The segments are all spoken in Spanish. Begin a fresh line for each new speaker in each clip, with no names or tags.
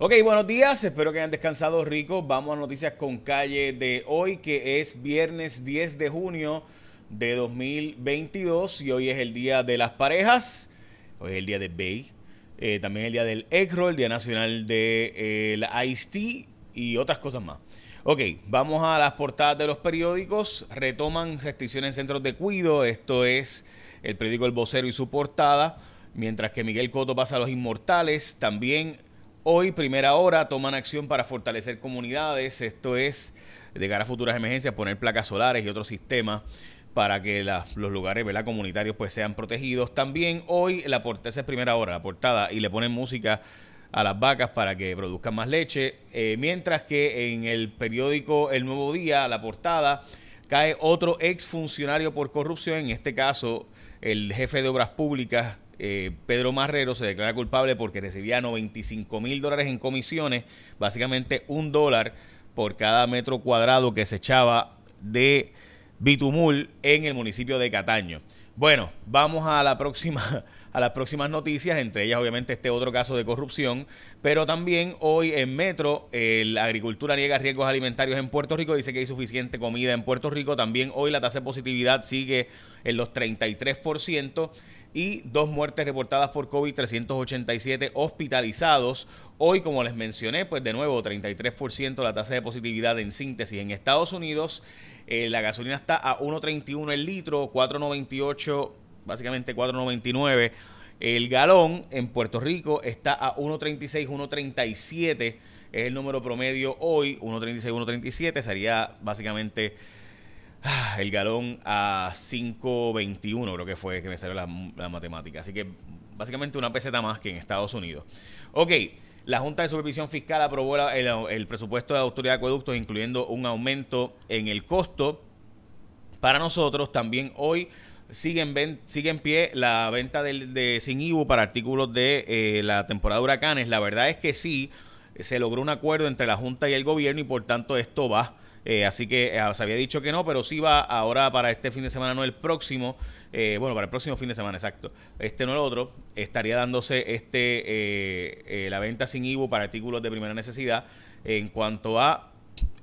Ok, buenos días, espero que hayan descansado rico. Vamos a noticias con calle de hoy, que es viernes 10 de junio de 2022 y hoy es el día de las parejas, hoy es el día de Bay, eh, también el día del ECRO, el día nacional de eh, Ice-T y otras cosas más. Ok, vamos a las portadas de los periódicos. Retoman restricciones en centros de cuido. Esto es el periódico El Vocero y su portada. Mientras que Miguel Coto pasa a los inmortales. También Hoy, primera hora, toman acción para fortalecer comunidades. Esto es de cara a futuras emergencias, poner placas solares y otros sistemas para que los lugares ¿verdad? comunitarios pues sean protegidos. También hoy la portada, es primera hora, la portada, y le ponen música a las vacas para que produzcan más leche. Eh, mientras que en el periódico El Nuevo Día, la portada, cae otro exfuncionario por corrupción, en este caso el jefe de obras públicas eh, Pedro Marrero se declara culpable porque recibía 95 mil dólares en comisiones, básicamente un dólar por cada metro cuadrado que se echaba de bitumul en el municipio de Cataño. Bueno, vamos a la próxima a las próximas noticias, entre ellas obviamente este otro caso de corrupción, pero también hoy en Metro la agricultura niega riesgos alimentarios en Puerto Rico, dice que hay suficiente comida en Puerto Rico, también hoy la tasa de positividad sigue en los 33% y dos muertes reportadas por COVID, 387 hospitalizados. Hoy, como les mencioné, pues de nuevo 33% la tasa de positividad en síntesis en Estados Unidos. Eh, la gasolina está a 1.31 el litro, 4.98, básicamente 4.99 el galón. En Puerto Rico está a 1.36, 1.37 es el número promedio hoy, 1.36, 1.37 sería básicamente el galón a 5.21 creo que fue que me salió la, matemática. Así que básicamente una peseta más que en Estados Unidos. Ok, la Junta de Supervisión Fiscal aprobó el, presupuesto de la Autoridad de Acueductos, incluyendo un aumento en el costo. Para nosotros también hoy sigue en, sigue en pie la venta de, de sin IBU para artículos de eh, la temporada de huracanes. La verdad es que sí, se logró un acuerdo entre la Junta y el gobierno y por tanto esto va eh, así que eh, se había dicho que no, pero sí va ahora para este fin de semana, no el próximo. Eh, bueno, para el próximo fin de semana, exacto. Este no el otro. Estaría dándose este la venta sin IVU para artículos de primera necesidad en cuanto a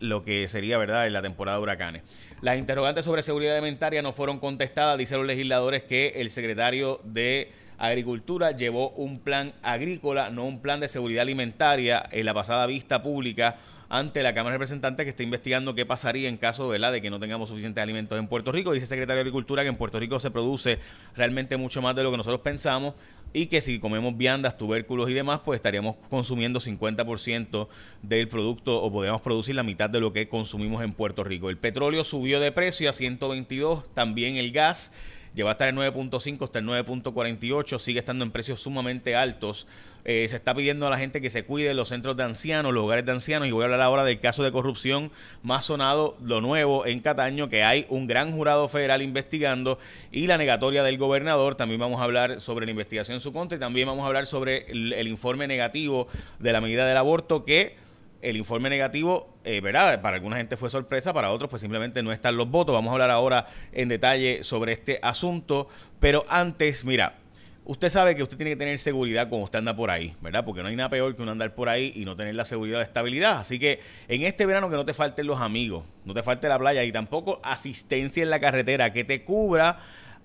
lo que sería, ¿verdad?, en la temporada de huracanes. Las interrogantes sobre seguridad alimentaria no fueron contestadas. Dicen los legisladores que el secretario de Agricultura llevó un plan agrícola, no un plan de seguridad alimentaria en la pasada vista pública ante la Cámara de Representantes que está investigando qué pasaría en caso de que no tengamos suficientes alimentos en Puerto Rico. Dice el secretario de Agricultura que en Puerto Rico se produce realmente mucho más de lo que nosotros pensamos y que si comemos viandas, tubérculos y demás, pues estaríamos consumiendo 50% del producto o podríamos producir la mitad de lo que consumimos en Puerto Rico. El petróleo subió de precio a 122, también el gas Lleva a estar en 9.5 hasta el 9.48, sigue estando en precios sumamente altos. Eh, se está pidiendo a la gente que se cuide los centros de ancianos, los hogares de ancianos, y voy a hablar ahora del caso de corrupción más sonado, lo nuevo en Cataño, que hay un gran jurado federal investigando y la negatoria del gobernador. También vamos a hablar sobre la investigación en su contra y también vamos a hablar sobre el informe negativo de la medida del aborto que el informe negativo, eh, ¿verdad? Para alguna gente fue sorpresa, para otros pues simplemente no están los votos. Vamos a hablar ahora en detalle sobre este asunto, pero antes, mira, usted sabe que usted tiene que tener seguridad cuando usted anda por ahí, ¿verdad? Porque no hay nada peor que uno andar por ahí y no tener la seguridad, la estabilidad. Así que en este verano que no te falten los amigos, no te falte la playa y tampoco asistencia en la carretera que te cubra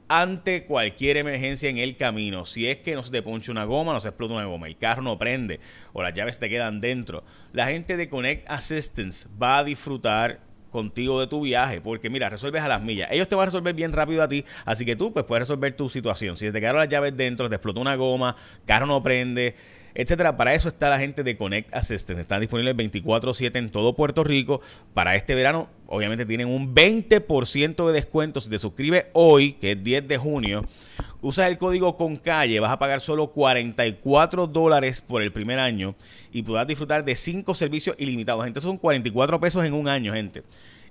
ante cualquier emergencia en el camino. Si es que no se te ponche una goma, no se explota una goma, el carro no prende o las llaves te quedan dentro. La gente de Connect Assistance va a disfrutar contigo de tu viaje, porque mira, resuelves a las millas. Ellos te van a resolver bien rápido a ti, así que tú pues puedes resolver tu situación. Si te quedaron las llaves dentro, te explotó una goma, carro no prende, etcétera. Para eso está la gente de Connect Assistance. Están disponibles 24/7 en todo Puerto Rico. Para este verano, obviamente tienen un 20% de descuento si te suscribes hoy, que es 10 de junio. Usas el código con calle, vas a pagar solo 44 dólares por el primer año y podrás disfrutar de 5 servicios ilimitados. Entonces son 44 pesos en un año, gente.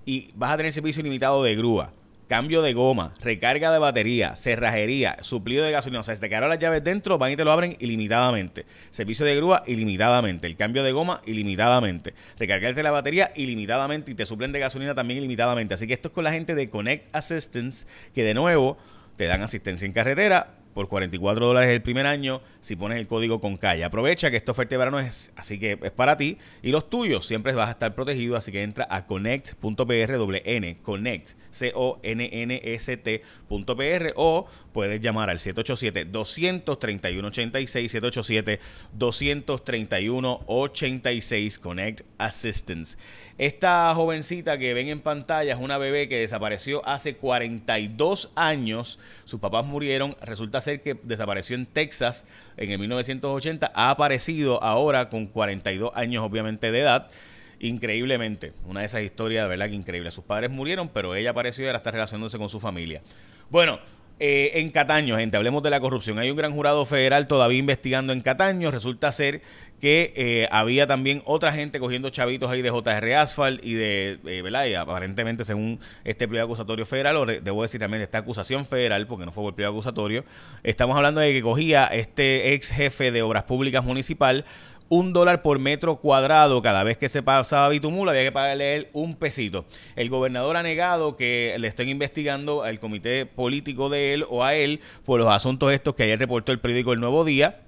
Y vas a tener servicio ilimitado de grúa cambio de goma, recarga de batería, cerrajería, suplido de gasolina. O sea, si te quedaron las llaves dentro, van y te lo abren ilimitadamente. Servicio de grúa, ilimitadamente. El cambio de goma, ilimitadamente. Recargarte la batería, ilimitadamente. Y te suplen de gasolina también ilimitadamente. Así que esto es con la gente de Connect Assistance, que de nuevo te dan asistencia en carretera, por 44 dólares el primer año si pones el código con calle. Aprovecha que esta oferta de verano es así que es para ti y los tuyos siempre vas a estar protegido, así que entra a connect.pr n connect c o n n s t.pr o puedes llamar al 787 231 86 787 231 86 Connect Assistance. Esta jovencita que ven en pantalla es una bebé que desapareció hace 42 años. Sus papás murieron. Resulta ser que desapareció en Texas en el 1980. Ha aparecido ahora con 42 años, obviamente, de edad. Increíblemente. Una de esas historias, de verdad que increíble. Sus padres murieron, pero ella apareció y ahora está relacionándose con su familia. Bueno, eh, en Cataño, gente, hablemos de la corrupción. Hay un gran jurado federal todavía investigando en Cataño. Resulta ser que eh, había también otra gente cogiendo chavitos ahí de JR Asphalt y de, eh, ¿verdad? Aparentemente, según este pliego acusatorio federal, o debo decir también esta acusación federal, porque no fue por pliego acusatorio, estamos hablando de que cogía este ex jefe de obras públicas municipal un dólar por metro cuadrado cada vez que se pasaba Bitumul, había que pagarle él un pesito. El gobernador ha negado que le estén investigando al comité político de él o a él por los asuntos estos que ayer reportó el periódico El Nuevo Día.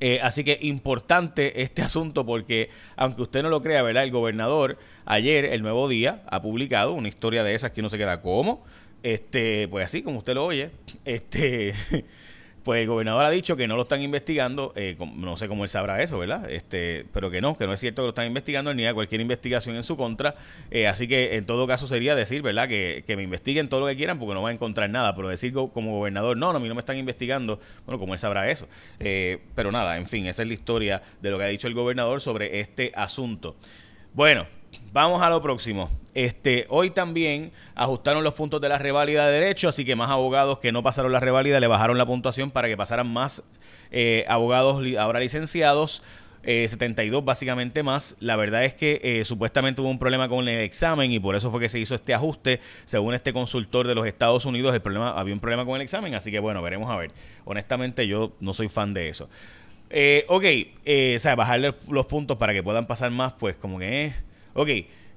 Eh, así que importante este asunto porque, aunque usted no lo crea, ¿verdad? El gobernador ayer, el nuevo día, ha publicado una historia de esas que no se queda como. Este, pues así como usted lo oye, este Pues el gobernador ha dicho que no lo están investigando, eh, no sé cómo él sabrá eso, ¿verdad? Este, pero que no, que no es cierto que lo están investigando ni a cualquier investigación en su contra. Eh, así que en todo caso sería decir, ¿verdad? Que, que, me investiguen todo lo que quieran porque no va a encontrar nada. Pero decir como gobernador, no, no, a mí no me están investigando, bueno, como él sabrá eso. Eh, pero nada, en fin, esa es la historia de lo que ha dicho el gobernador sobre este asunto. Bueno, Vamos a lo próximo. Este, hoy también ajustaron los puntos de la reválida de derecho, así que más abogados que no pasaron la reválida le bajaron la puntuación para que pasaran más eh, abogados ahora licenciados. 72 eh, básicamente más. La verdad es que eh, supuestamente hubo un problema con el examen y por eso fue que se hizo este ajuste. Según este consultor de los Estados Unidos, el problema había un problema con el examen, así que bueno, veremos a ver. Honestamente yo no soy fan de eso. ok, o sea, bajarle los puntos para que puedan pasar más, pues como que Ok,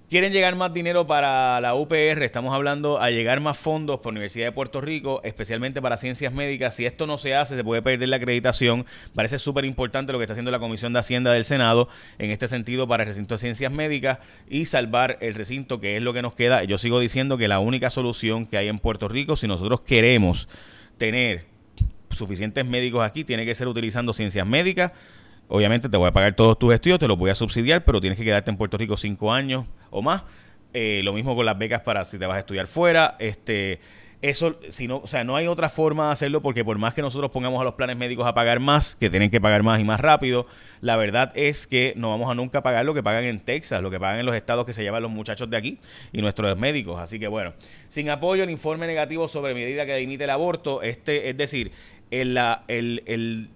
quieren llegar más dinero para la UPR, estamos hablando a llegar más fondos por Universidad de Puerto Rico, especialmente para ciencias médicas. Si esto no se hace, se puede perder la acreditación. Parece súper importante lo que está haciendo la Comisión de Hacienda del Senado en este sentido para el recinto de ciencias médicas y salvar el recinto, que es lo que nos queda. Yo sigo diciendo que la única solución que hay en Puerto Rico, si nosotros queremos tener suficientes médicos aquí, tiene que ser utilizando ciencias médicas Obviamente te voy a pagar todos tus estudios, te los voy a subsidiar, pero tienes que quedarte en Puerto Rico cinco años o más. Eh, lo mismo con las becas para si te vas a estudiar fuera. Este, eso, si no, o sea, no hay otra forma de hacerlo porque por más que nosotros pongamos a los planes médicos a pagar más, que tienen que pagar más y más rápido, la verdad es que no vamos a nunca pagar lo que pagan en Texas, lo que pagan en los estados que se llevan los muchachos de aquí y nuestros médicos. Así que bueno, sin apoyo, el informe negativo sobre medida que limite el aborto, este, es decir, el, el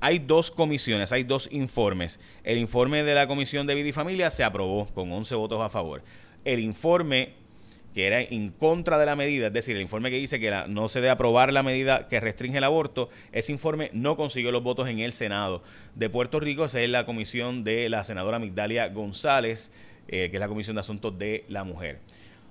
hay dos comisiones, hay dos informes. El informe de la Comisión de Vida y Familia se aprobó con 11 votos a favor. El informe que era en contra de la medida, es decir, el informe que dice que no se debe aprobar la medida que restringe el aborto, ese informe no consiguió los votos en el Senado de Puerto Rico. Esa es la comisión de la senadora Migdalia González, eh, que es la Comisión de Asuntos de la Mujer.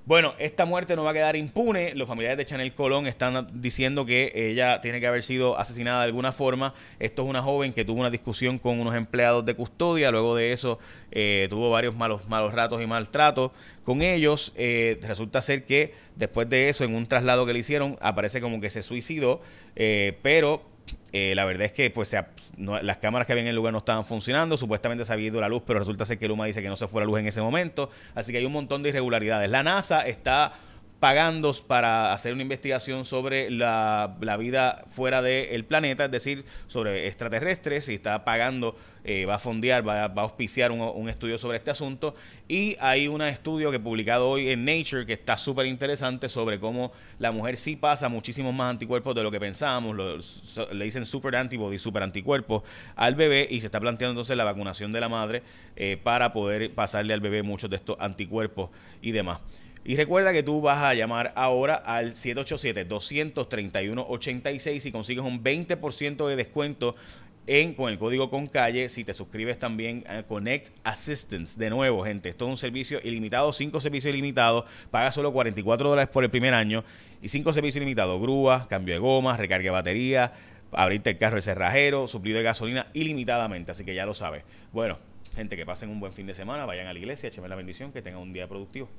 Bueno, esta muerte no va a quedar impune. Los familiares de Chanel Colón están diciendo que ella tiene que haber sido asesinada de alguna forma. Esto es una joven que tuvo una discusión con unos empleados de custodia. Luego de eso eh, tuvo varios malos, malos ratos y maltratos con ellos. Eh, resulta ser que después de eso, en un traslado que le hicieron, aparece como que se suicidó. Eh, pero eh, la verdad es que pues las cámaras que había en el lugar no estaban funcionando, supuestamente se había ido la luz, pero resulta ser que Luma dice que no se fue la luz en ese momento, así que hay un montón de irregularidades. La NASA está pagando para hacer una investigación sobre la, vida fuera del planeta, es decir, sobre extraterrestres, y está pagando, eh, va a fondear, va, a auspiciar un, estudio sobre este asunto. Y hay un estudio que publicado hoy en Nature que está súper interesante sobre cómo la mujer sí pasa muchísimos más anticuerpos de lo que pensábamos, le dicen super antibody, super anticuerpos al bebé y se está planteando entonces la vacunación de la madre eh, para poder pasarle al bebé muchos de estos anticuerpos y demás. Y recuerda que tú vas a llamar ahora al 787-231-86 y consigues un 20% de descuento en, con el código con calle si te suscribes también a Connect Assistance. De nuevo, gente, esto es un servicio ilimitado, cinco servicios ilimitados, paga solo 44 dólares por el primer año y cinco servicios ilimitados, grúa, cambio de gomas, recarga de batería, abrirte el carro de cerrajero, suplido de gasolina ilimitadamente, así que ya lo sabes. Bueno, gente, que pasen un buen fin de semana, vayan a la iglesia, échenme la bendición, que tengan un día productivo.